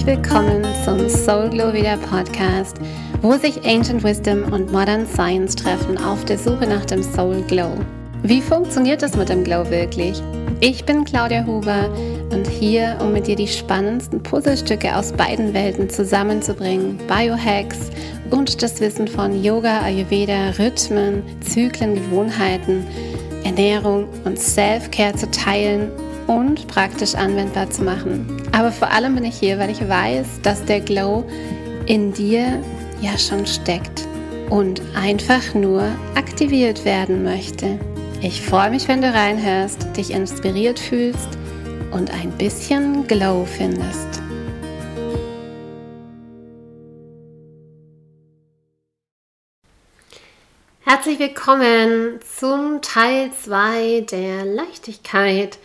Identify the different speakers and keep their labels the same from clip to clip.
Speaker 1: Herzlich willkommen zum Soul Glow Wieder Podcast, wo sich Ancient Wisdom und Modern Science treffen auf der Suche nach dem Soul Glow. Wie funktioniert das mit dem Glow wirklich? Ich bin Claudia Huber und hier, um mit dir die spannendsten Puzzlestücke aus beiden Welten zusammenzubringen, Biohacks und das Wissen von Yoga, Ayurveda, Rhythmen, Zyklen, Gewohnheiten, Ernährung und Self-Care zu teilen und praktisch anwendbar zu machen. Aber vor allem bin ich hier, weil ich weiß, dass der Glow in dir ja schon steckt und einfach nur aktiviert werden möchte. Ich freue mich, wenn du reinhörst, dich inspiriert fühlst und ein bisschen Glow findest. Herzlich willkommen zum Teil 2 der Leichtigkeit.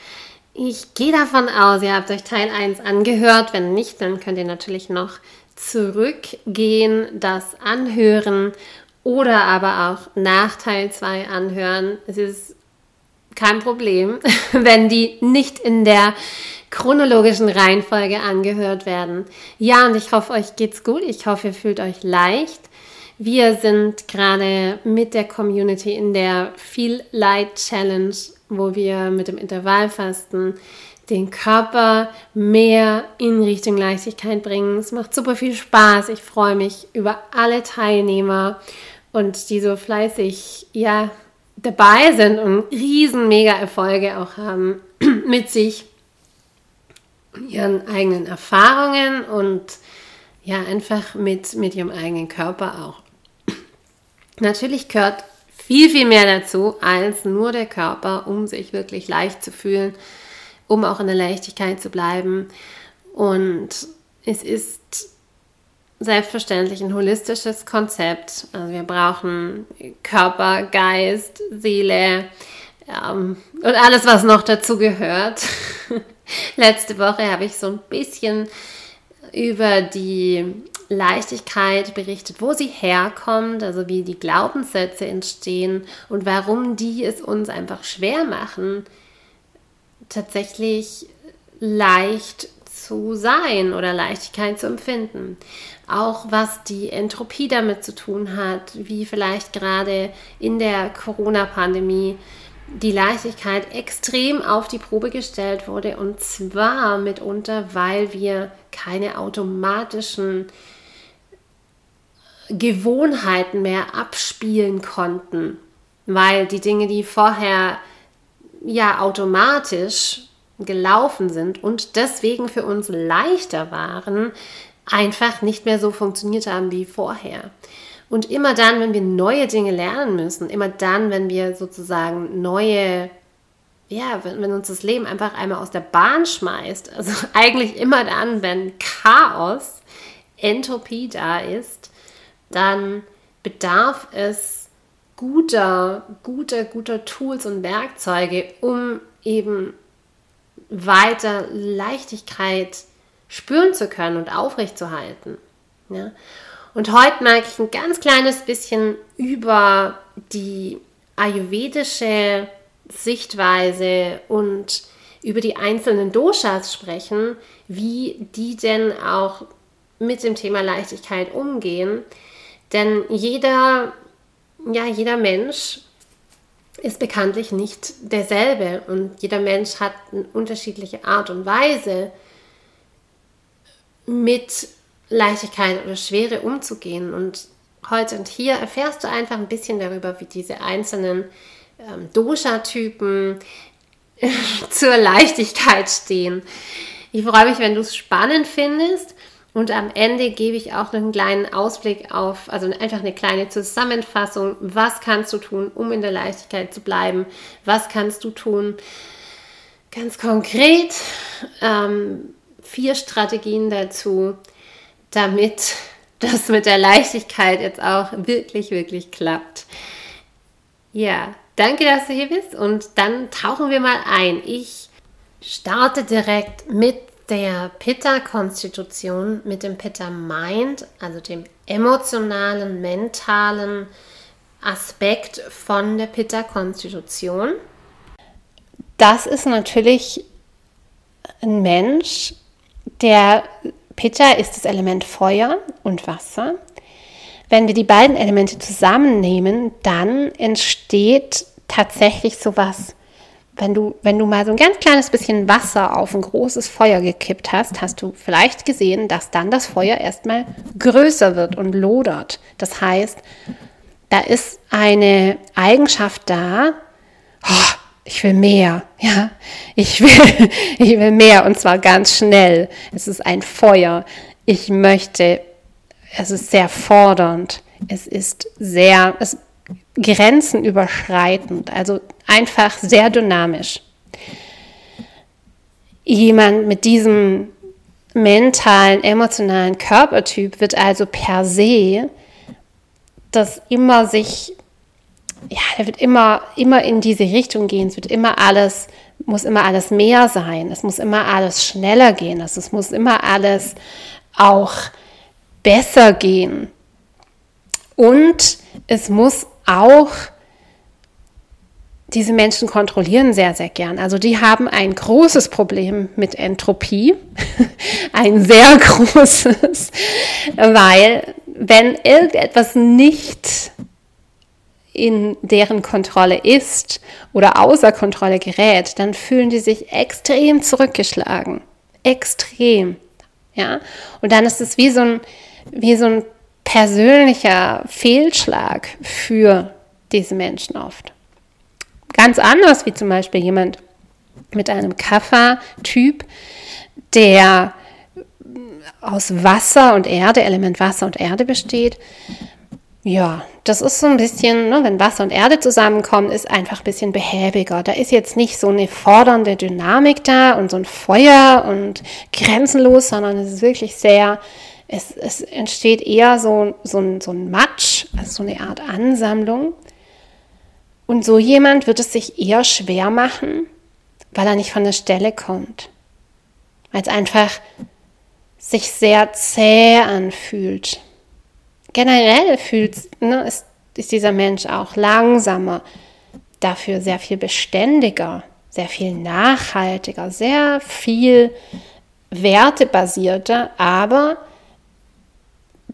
Speaker 1: Ich gehe davon aus, ihr habt euch Teil 1 angehört. Wenn nicht, dann könnt ihr natürlich noch zurückgehen, das anhören oder aber auch nach Teil 2 anhören. Es ist kein Problem, wenn die nicht in der chronologischen Reihenfolge angehört werden. Ja, und ich hoffe, euch geht's gut. Ich hoffe, ihr fühlt euch leicht. Wir sind gerade mit der Community in der Feel Light Challenge wo wir mit dem Intervallfasten den Körper mehr in Richtung Leichtigkeit bringen. Es macht super viel Spaß. Ich freue mich über alle Teilnehmer und die so fleißig ja dabei sind und riesen mega Erfolge auch haben mit sich ihren eigenen Erfahrungen und ja einfach mit mit ihrem eigenen Körper auch. Natürlich gehört viel, viel mehr dazu als nur der Körper, um sich wirklich leicht zu fühlen, um auch in der Leichtigkeit zu bleiben. Und es ist selbstverständlich ein holistisches Konzept. Also wir brauchen Körper, Geist, Seele ähm, und alles, was noch dazu gehört. Letzte Woche habe ich so ein bisschen über die Leichtigkeit berichtet, wo sie herkommt, also wie die Glaubenssätze entstehen und warum die es uns einfach schwer machen, tatsächlich leicht zu sein oder Leichtigkeit zu empfinden. Auch was die Entropie damit zu tun hat, wie vielleicht gerade in der Corona-Pandemie die Leichtigkeit extrem auf die Probe gestellt wurde und zwar mitunter, weil wir keine automatischen Gewohnheiten mehr abspielen konnten, weil die Dinge, die vorher ja automatisch gelaufen sind und deswegen für uns leichter waren, einfach nicht mehr so funktioniert haben wie vorher. Und immer dann, wenn wir neue Dinge lernen müssen, immer dann, wenn wir sozusagen neue, ja, wenn, wenn uns das Leben einfach einmal aus der Bahn schmeißt, also eigentlich immer dann, wenn Chaos, Entropie da ist, dann bedarf es guter, guter, guter Tools und Werkzeuge, um eben weiter Leichtigkeit spüren zu können und aufrechtzuerhalten. Ja? Und heute mag ich ein ganz kleines bisschen über die ayurvedische Sichtweise und über die einzelnen Doshas sprechen, wie die denn auch mit dem Thema Leichtigkeit umgehen. Denn jeder, ja, jeder Mensch ist bekanntlich nicht derselbe und jeder Mensch hat eine unterschiedliche Art und Weise, mit Leichtigkeit oder Schwere umzugehen. Und heute und hier erfährst du einfach ein bisschen darüber, wie diese einzelnen ähm, Dosha-Typen zur Leichtigkeit stehen. Ich freue mich, wenn du es spannend findest. Und am Ende gebe ich auch noch einen kleinen Ausblick auf, also einfach eine kleine Zusammenfassung. Was kannst du tun, um in der Leichtigkeit zu bleiben? Was kannst du tun? Ganz konkret ähm, vier Strategien dazu, damit das mit der Leichtigkeit jetzt auch wirklich, wirklich klappt. Ja, danke, dass du hier bist und dann tauchen wir mal ein. Ich starte direkt mit der Pitta-Konstitution, mit dem Pitta-Mind, also dem emotionalen, mentalen Aspekt von der Pitta-Konstitution. Das ist natürlich ein Mensch, der Pitta ist das Element Feuer und Wasser. Wenn wir die beiden Elemente zusammennehmen, dann entsteht tatsächlich sowas. Wenn du, wenn du mal so ein ganz kleines bisschen Wasser auf ein großes Feuer gekippt hast, hast du vielleicht gesehen, dass dann das Feuer erstmal größer wird und lodert. Das heißt, da ist eine Eigenschaft da, oh, ich will mehr, ja, ich will, ich will mehr und zwar ganz schnell. Es ist ein Feuer. Ich möchte, es ist sehr fordernd. Es ist sehr, es grenzenüberschreitend, also einfach sehr dynamisch. Jemand mit diesem mentalen, emotionalen Körpertyp wird also per se das immer sich ja, der wird immer, immer in diese Richtung gehen. Es wird immer alles, muss immer alles mehr sein. Es muss immer alles schneller gehen. Also es muss immer alles auch besser gehen. Und es muss auch diese Menschen kontrollieren sehr, sehr gern. Also die haben ein großes Problem mit Entropie, ein sehr großes, weil wenn irgendetwas nicht in deren Kontrolle ist oder außer Kontrolle gerät, dann fühlen die sich extrem zurückgeschlagen. Extrem. Ja? Und dann ist es wie so ein, wie so ein persönlicher Fehlschlag für diese Menschen oft. Ganz anders wie zum Beispiel jemand mit einem Kaffer-Typ, der aus Wasser und Erde, Element Wasser und Erde besteht, ja, das ist so ein bisschen, ne, wenn Wasser und Erde zusammenkommen, ist einfach ein bisschen behäbiger. Da ist jetzt nicht so eine fordernde Dynamik da und so ein Feuer und grenzenlos, sondern es ist wirklich sehr, es, es entsteht eher so, so, ein, so ein Matsch, also so eine Art Ansammlung. Und so jemand wird es sich eher schwer machen, weil er nicht von der Stelle kommt. Weil es einfach sich sehr zäh anfühlt generell fühlt, ne, ist, ist dieser Mensch auch langsamer, dafür sehr viel beständiger, sehr viel nachhaltiger, sehr viel wertebasierter, aber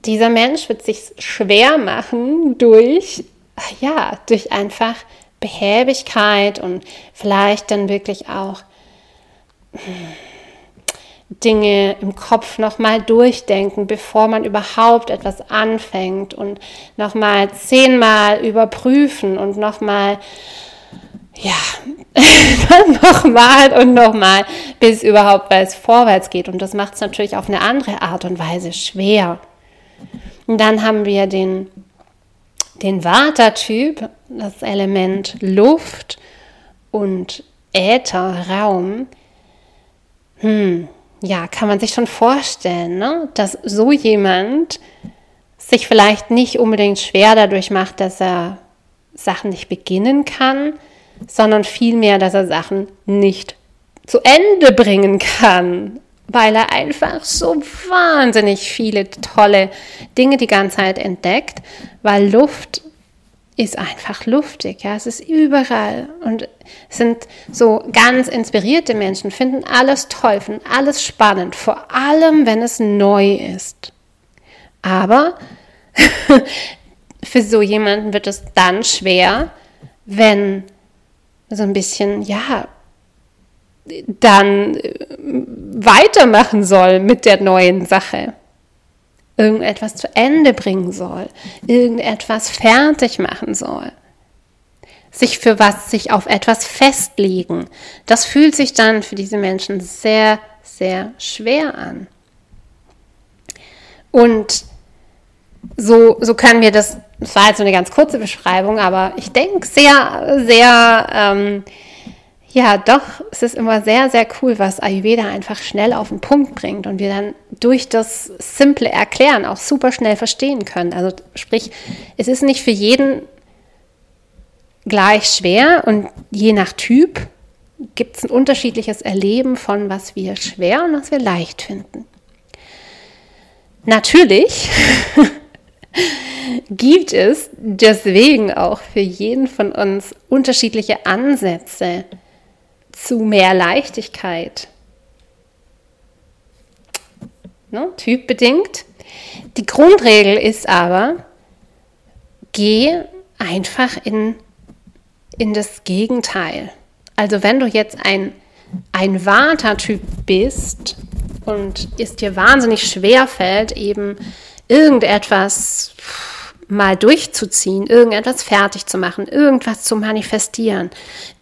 Speaker 1: dieser Mensch wird sich schwer machen durch, ja, durch einfach Behäbigkeit und vielleicht dann wirklich auch Dinge im Kopf nochmal durchdenken, bevor man überhaupt etwas anfängt und nochmal zehnmal überprüfen und nochmal, ja, nochmal und nochmal, bis überhaupt weil es vorwärts geht. Und das macht es natürlich auf eine andere Art und Weise schwer. Und dann haben wir den, den Vata-Typ, das Element Luft und Äther, Raum. Hm, ja, kann man sich schon vorstellen, ne? dass so jemand sich vielleicht nicht unbedingt schwer dadurch macht, dass er Sachen nicht beginnen kann, sondern vielmehr, dass er Sachen nicht zu Ende bringen kann, weil er einfach so wahnsinnig viele tolle Dinge die ganze Zeit entdeckt, weil Luft ist einfach luftig, ja, es ist überall und sind so ganz inspirierte Menschen, finden alles toll, finden alles spannend, vor allem wenn es neu ist. Aber für so jemanden wird es dann schwer, wenn so ein bisschen, ja, dann äh, weitermachen soll mit der neuen Sache irgendetwas zu Ende bringen soll, irgendetwas fertig machen soll. Sich für was, sich auf etwas festlegen. Das fühlt sich dann für diese Menschen sehr, sehr schwer an. Und so, so können wir das, das war jetzt so eine ganz kurze Beschreibung, aber ich denke sehr, sehr ähm, ja, doch, es ist immer sehr, sehr cool, was Ayurveda einfach schnell auf den Punkt bringt und wir dann durch das simple Erklären auch super schnell verstehen können. Also sprich, es ist nicht für jeden gleich schwer und je nach Typ gibt es ein unterschiedliches Erleben von was wir schwer und was wir leicht finden. Natürlich gibt es deswegen auch für jeden von uns unterschiedliche Ansätze, zu mehr Leichtigkeit. ne, typbedingt. Die Grundregel ist aber, geh einfach in, in das Gegenteil. Also wenn du jetzt ein, ein Vata-Typ bist und es dir wahnsinnig schwer fällt, eben irgendetwas mal durchzuziehen, irgendetwas fertig zu machen, irgendwas zu manifestieren,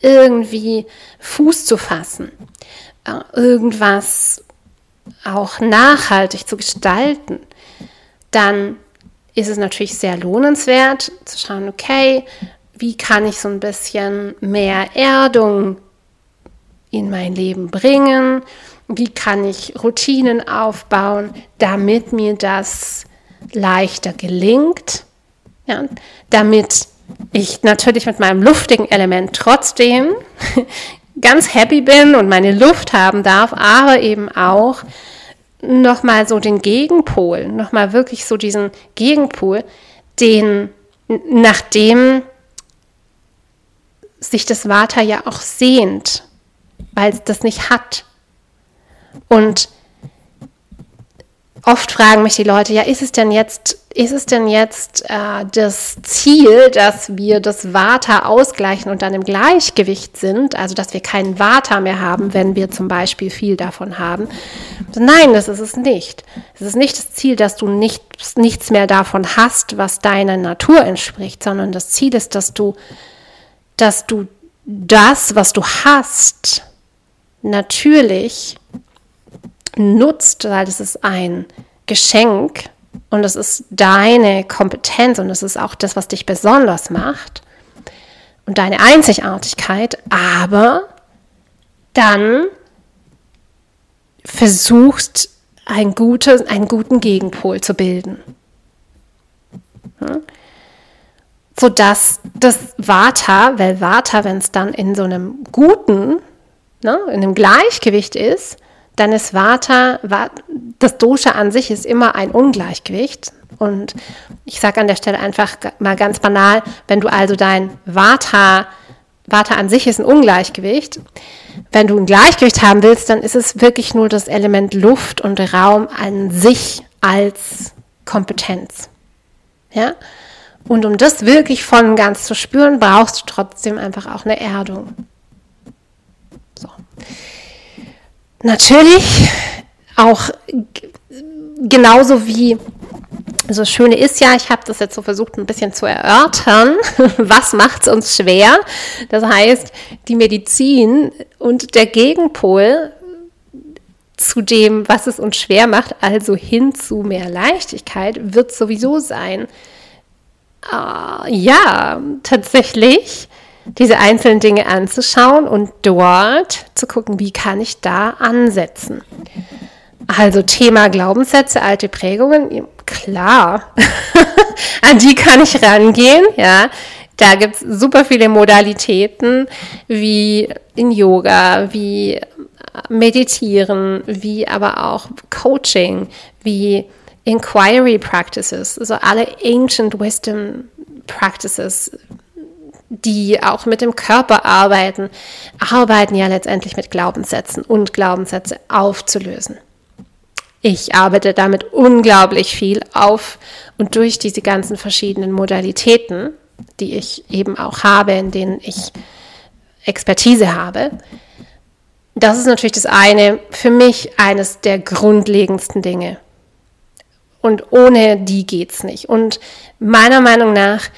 Speaker 1: irgendwie Fuß zu fassen, äh, irgendwas auch nachhaltig zu gestalten, dann ist es natürlich sehr lohnenswert zu schauen, okay, wie kann ich so ein bisschen mehr Erdung in mein Leben bringen? Wie kann ich Routinen aufbauen, damit mir das leichter gelingt? Ja, damit ich natürlich mit meinem luftigen Element trotzdem ganz happy bin und meine Luft haben darf, aber eben auch nochmal so den Gegenpol, nochmal wirklich so diesen Gegenpol, den, nachdem sich das Vata ja auch sehnt, weil es das nicht hat. Und oft fragen mich die Leute, ja, ist es denn jetzt, ist es denn jetzt äh, das Ziel, dass wir das Vata ausgleichen und dann im Gleichgewicht sind, also dass wir keinen Vata mehr haben, wenn wir zum Beispiel viel davon haben? Nein, das ist es nicht. Es ist nicht das Ziel, dass du nicht, nichts mehr davon hast, was deiner Natur entspricht, sondern das Ziel ist, dass du, dass du das, was du hast, natürlich nutzt, weil das ist ein Geschenk und es ist deine Kompetenz und es ist auch das, was dich besonders macht und deine Einzigartigkeit, aber dann versuchst, ein gutes, einen guten Gegenpol zu bilden. Hm? Sodass das Vata, weil Vata, wenn es dann in so einem guten, ne, in einem Gleichgewicht ist, dann ist Vata, das Dosha an sich ist immer ein Ungleichgewicht. Und ich sage an der Stelle einfach mal ganz banal, wenn du also dein Vata, Vata an sich ist ein Ungleichgewicht. Wenn du ein Gleichgewicht haben willst, dann ist es wirklich nur das Element Luft und Raum an sich als Kompetenz. Ja? Und um das wirklich voll und ganz zu spüren, brauchst du trotzdem einfach auch eine Erdung. So. Natürlich auch genauso wie also das Schöne ist ja, ich habe das jetzt so versucht ein bisschen zu erörtern, was macht es uns schwer? Das heißt, die Medizin und der Gegenpol zu dem, was es uns schwer macht, also hin zu mehr Leichtigkeit, wird sowieso sein. Äh, ja, tatsächlich diese einzelnen Dinge anzuschauen und dort zu gucken, wie kann ich da ansetzen. Also Thema Glaubenssätze, alte Prägungen, klar, an die kann ich rangehen, ja. Da gibt es super viele Modalitäten, wie in Yoga, wie Meditieren, wie aber auch Coaching, wie Inquiry Practices, also alle Ancient Wisdom Practices, die auch mit dem Körper arbeiten, arbeiten ja letztendlich mit Glaubenssätzen und Glaubenssätze aufzulösen. Ich arbeite damit unglaublich viel auf und durch diese ganzen verschiedenen Modalitäten, die ich eben auch habe, in denen ich Expertise habe. Das ist natürlich das eine, für mich eines der grundlegendsten Dinge. Und ohne die geht es nicht. Und meiner Meinung nach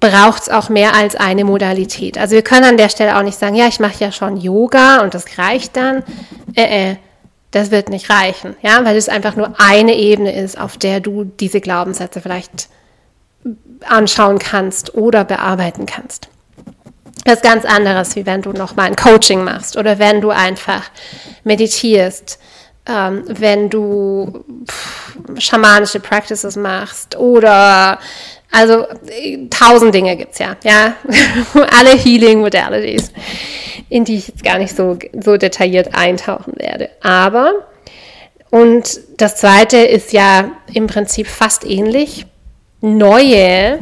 Speaker 1: braucht es auch mehr als eine Modalität. Also wir können an der Stelle auch nicht sagen, ja, ich mache ja schon Yoga und das reicht dann. Äh, äh, das wird nicht reichen, ja, weil es einfach nur eine Ebene ist, auf der du diese Glaubenssätze vielleicht anschauen kannst oder bearbeiten kannst. Das ist ganz anderes, wie wenn du nochmal ein Coaching machst oder wenn du einfach meditierst, ähm, wenn du pff, schamanische Practices machst oder also tausend Dinge gibt es ja, ja. Alle Healing Modalities, in die ich jetzt gar nicht so, so detailliert eintauchen werde. Aber, und das zweite ist ja im Prinzip fast ähnlich, neue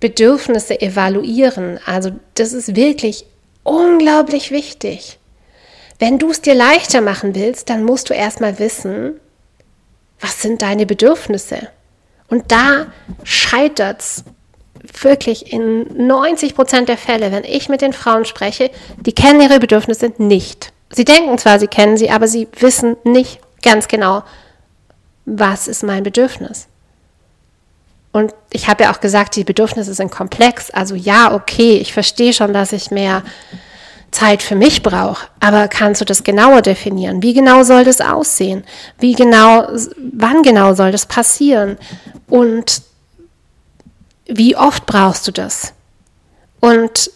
Speaker 1: Bedürfnisse evaluieren. Also das ist wirklich unglaublich wichtig. Wenn du es dir leichter machen willst, dann musst du erstmal wissen, was sind deine Bedürfnisse? Und da scheitert es wirklich in 90 Prozent der Fälle, wenn ich mit den Frauen spreche, die kennen ihre Bedürfnisse nicht. Sie denken zwar, sie kennen sie, aber sie wissen nicht ganz genau, was ist mein Bedürfnis. Und ich habe ja auch gesagt, die Bedürfnisse sind komplex. Also ja, okay, ich verstehe schon, dass ich mehr Zeit für mich brauche. Aber kannst du das genauer definieren? Wie genau soll das aussehen? Wie genau, wann genau soll das passieren? Und wie oft brauchst du das? Und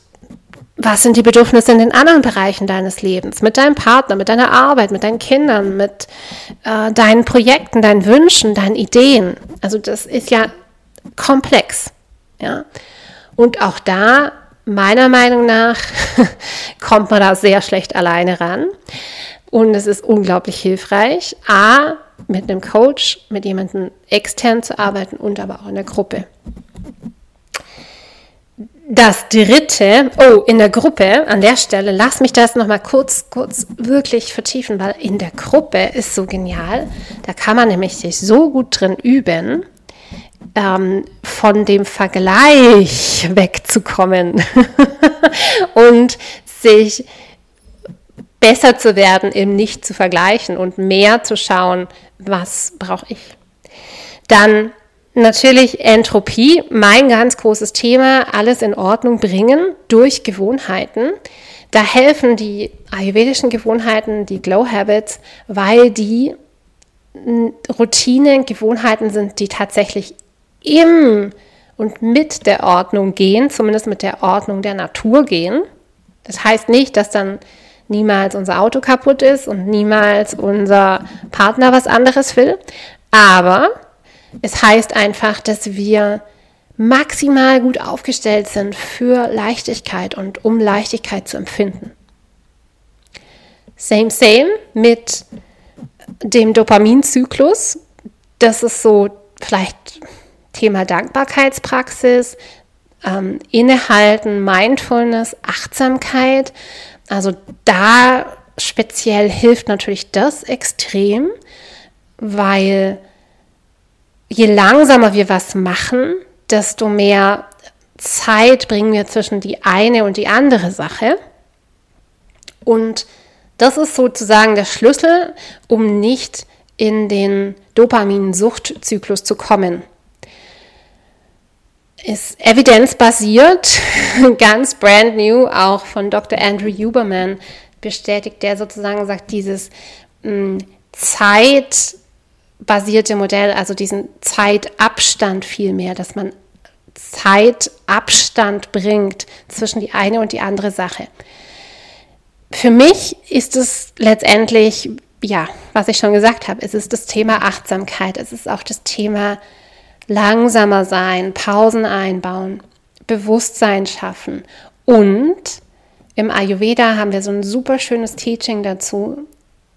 Speaker 1: was sind die Bedürfnisse in den anderen Bereichen deines Lebens? Mit deinem Partner, mit deiner Arbeit, mit deinen Kindern, mit äh, deinen Projekten, deinen Wünschen, deinen Ideen. Also das ist ja komplex. Ja? Und auch da, meiner Meinung nach, kommt man da sehr schlecht alleine ran. Und es ist unglaublich hilfreich, a, mit einem Coach, mit jemandem extern zu arbeiten und aber auch in der Gruppe. Das dritte, oh, in der Gruppe, an der Stelle, lass mich das nochmal kurz, kurz wirklich vertiefen, weil in der Gruppe ist so genial. Da kann man nämlich sich so gut drin üben, ähm, von dem Vergleich wegzukommen und sich besser zu werden, im Nicht zu vergleichen und mehr zu schauen, was brauche ich. Dann natürlich Entropie, mein ganz großes Thema, alles in Ordnung bringen durch Gewohnheiten. Da helfen die ayurvedischen Gewohnheiten, die Glow Habits, weil die Routinen, Gewohnheiten sind, die tatsächlich im und mit der Ordnung gehen, zumindest mit der Ordnung der Natur gehen. Das heißt nicht, dass dann niemals unser Auto kaputt ist und niemals unser Partner was anderes will, aber es heißt einfach, dass wir maximal gut aufgestellt sind für Leichtigkeit und um Leichtigkeit zu empfinden. Same, same mit dem Dopaminzyklus. Das ist so vielleicht Thema Dankbarkeitspraxis, ähm, Innehalten, Mindfulness, Achtsamkeit. Also da speziell hilft natürlich das extrem, weil je langsamer wir was machen, desto mehr Zeit bringen wir zwischen die eine und die andere Sache. Und das ist sozusagen der Schlüssel, um nicht in den Dopaminsuchtzyklus zu kommen ist evidenzbasiert, ganz brand new, auch von Dr. Andrew Huberman bestätigt, der sozusagen sagt, dieses mh, mm, zeitbasierte Modell, also diesen Zeitabstand vielmehr, dass man Zeitabstand bringt zwischen die eine und die andere Sache. Für mich ist es letztendlich, ja, was ich schon gesagt habe, es ist das Thema Achtsamkeit, es ist auch das Thema langsamer sein, Pausen einbauen, Bewusstsein schaffen. Und im Ayurveda haben wir so ein super schönes Teaching dazu.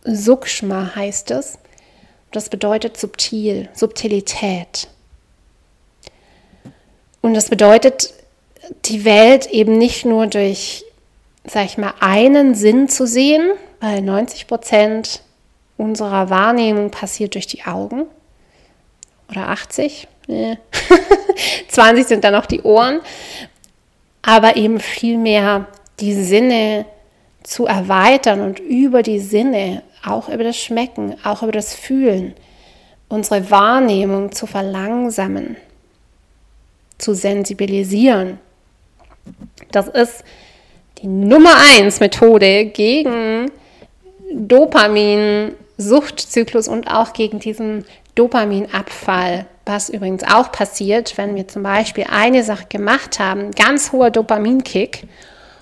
Speaker 1: Sukshma heißt es. Das bedeutet subtil, Subtilität. Und das bedeutet, die Welt eben nicht nur durch, sag ich mal, einen Sinn zu sehen, weil 90 Prozent unserer Wahrnehmung passiert durch die Augen oder 80, nee. 20 sind dann noch die Ohren, aber eben viel mehr die Sinne zu erweitern und über die Sinne, auch über das Schmecken, auch über das Fühlen, unsere Wahrnehmung zu verlangsamen, zu sensibilisieren. Das ist die Nummer 1 Methode gegen Dopamin, Suchtzyklus und auch gegen diesen Dopaminabfall, was übrigens auch passiert, wenn wir zum Beispiel eine Sache gemacht haben, ganz hoher Dopaminkick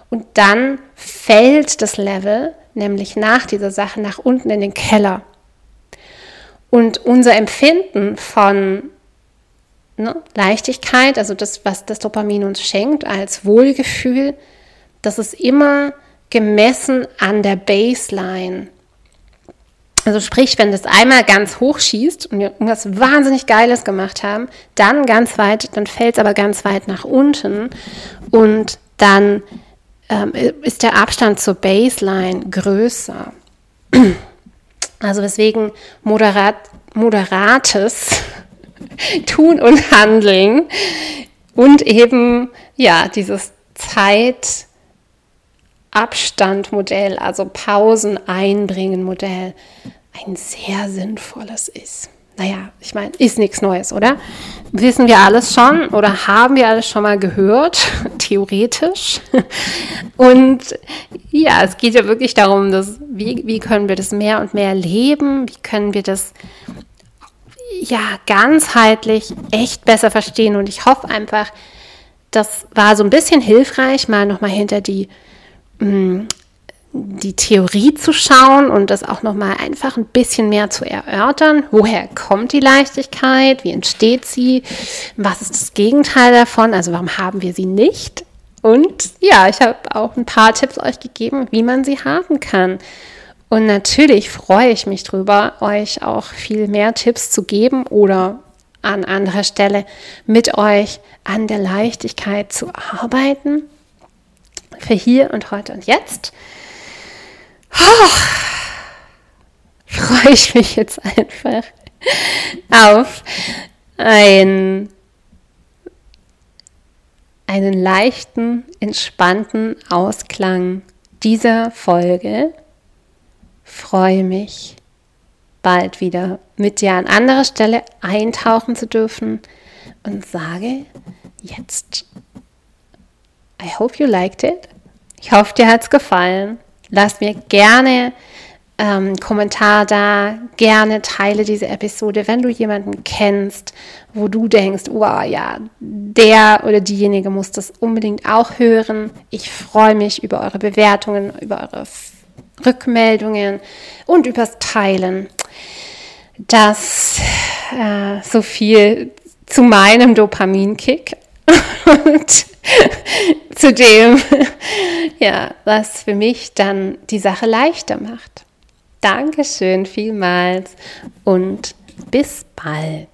Speaker 1: und dann fällt das Level, nämlich nach dieser Sache, nach unten in den Keller. Und unser Empfinden von ne, Leichtigkeit, also das, was das Dopamin uns schenkt als Wohlgefühl, das ist immer gemessen an der Baseline also sprich, wenn das einmal ganz hoch schießt und wir irgendwas wahnsinnig Geiles gemacht haben, dann ganz weit, dann fällt es aber ganz weit nach unten und dann ähm, ist der Abstand zur Baseline größer. Also deswegen moderat, moderates Tun und Handeln und eben ja dieses Zeitabstandmodell, also Pausen einbringen Modell, ein sehr sinnvolles ist. Naja, ich meine, ist nichts Neues, oder? Wissen wir alles schon oder haben wir alles schon mal gehört, theoretisch. Und ja, es geht ja wirklich darum, dass, wie, wie können wir das mehr und mehr leben? Wie können wir das ja ganzheitlich echt besser verstehen? Und ich hoffe einfach, das war so ein bisschen hilfreich, mal nochmal hinter die mm, die Theorie zu schauen und das auch noch mal einfach ein bisschen mehr zu erörtern. Woher kommt die Leichtigkeit? Wie entsteht sie? Was ist das Gegenteil davon? Also warum haben wir sie nicht? Und ja, ich habe auch ein paar Tipps euch gegeben, wie man sie haben kann. Und natürlich freue ich mich drüber, euch auch viel mehr Tipps zu geben oder an anderer Stelle mit euch an der Leichtigkeit zu arbeiten. Für hier und heute und jetzt freue ich mich jetzt einfach auf ein, einen leichten, entspannten Ausklang dieser Folge. Freue mich, bald wieder mit dir an anderer Stelle eintauchen zu dürfen und sage jetzt, I hope you liked it. Ich hoffe, dir hat es gefallen. Lass mir gerne ähm, Kommentar da, gerne teile diese Episode, wenn du jemanden kennst, wo du denkst, wow, ja, der oder diejenige muss das unbedingt auch hören. Ich freue mich über eure Bewertungen, über eure Rückmeldungen und übers Teilen. Das äh, so viel zu meinem Dopaminkick und zu dem, ja, was für mich dann die Sache leichter macht. Dankeschön vielmals und bis bald.